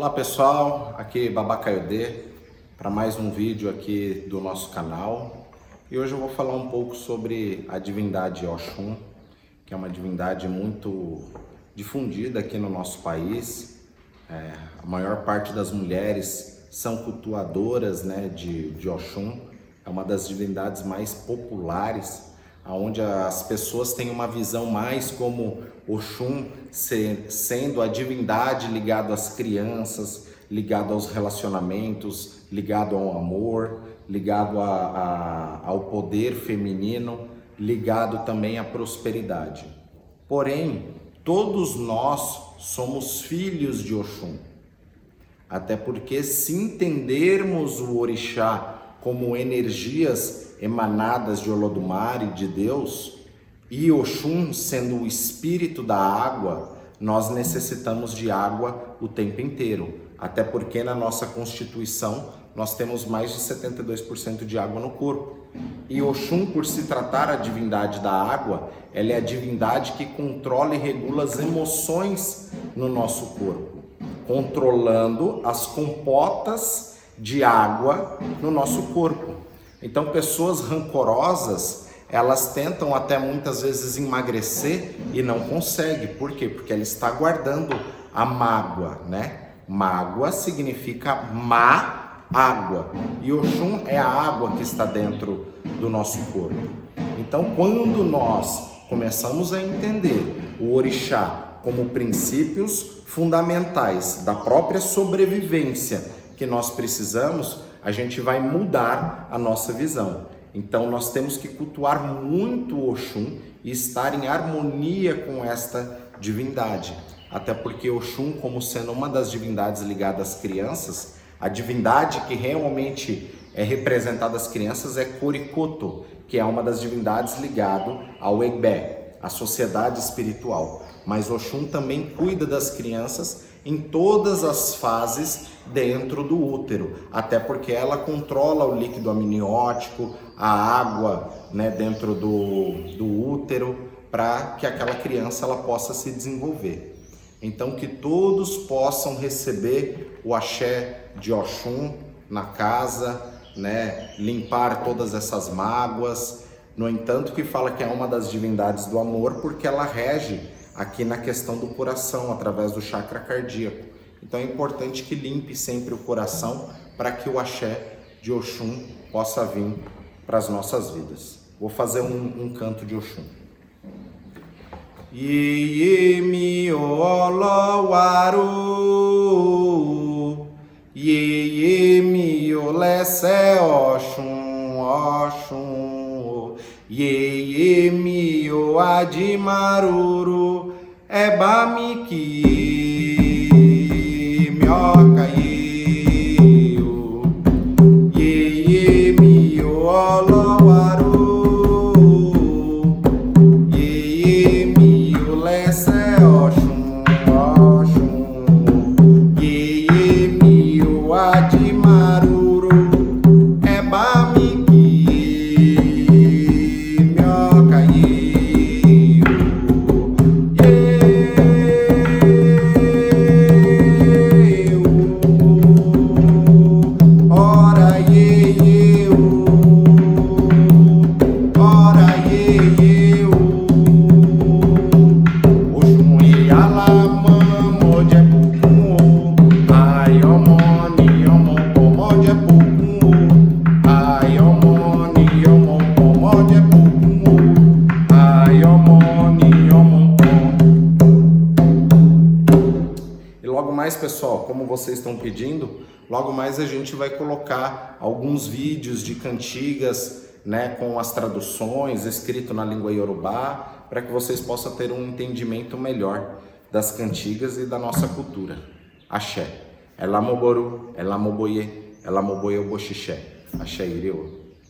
Olá pessoal, aqui Babacaiodê para mais um vídeo aqui do nosso canal. E hoje eu vou falar um pouco sobre a divindade Oxum, que é uma divindade muito difundida aqui no nosso país. É, a maior parte das mulheres são cultuadoras né, de, de Oxum, é uma das divindades mais populares onde as pessoas têm uma visão mais como Oxum sendo a divindade ligado às crianças, ligado aos relacionamentos, ligado ao amor, ligado a, a, ao poder feminino, ligado também à prosperidade. Porém, todos nós somos filhos de Oxum. Até porque se entendermos o orixá como energias emanadas de Olodumare, de Deus, e Oxum sendo o espírito da água, nós necessitamos de água o tempo inteiro. Até porque na nossa constituição nós temos mais de 72% de água no corpo. E Oxum, por se tratar a divindade da água, ela é a divindade que controla e regula as emoções no nosso corpo, controlando as compotas de água no nosso corpo. Então, pessoas rancorosas, elas tentam até muitas vezes emagrecer e não conseguem. Por quê? Porque ela está guardando a mágoa, né? Mágoa significa má água. E Oxum é a água que está dentro do nosso corpo. Então, quando nós começamos a entender o orixá como princípios fundamentais da própria sobrevivência que nós precisamos, a gente vai mudar a nossa visão. Então nós temos que cultuar muito Oxum e estar em harmonia com esta divindade. Até porque Oxum, como sendo uma das divindades ligadas às crianças, a divindade que realmente é representada às crianças é Korikoto, que é uma das divindades ligado ao Egbé, a sociedade espiritual. Mas Oxum também cuida das crianças em todas as fases dentro do útero, até porque ela controla o líquido amniótico, a água né, dentro do, do útero, para que aquela criança ela possa se desenvolver. Então que todos possam receber o axé de Oxum na casa, né, limpar todas essas mágoas. No entanto, que fala que é uma das divindades do amor porque ela rege aqui na questão do coração, através do chakra cardíaco. Então é importante que limpe sempre o coração para que o axé de Oxum possa vir para as nossas vidas. Vou fazer um, um canto de Oxum. Iê mi olowaru Iê mi olese Oxum Oxum Adimaruru é bamiki pessoal, como vocês estão pedindo, logo mais a gente vai colocar alguns vídeos de cantigas, né, com as traduções escrito na língua iorubá, para que vocês possam ter um entendimento melhor das cantigas e da nossa cultura. Axé. Elamoboru, Elamoboye, Elamoboye Boxixé. Axé Ireu.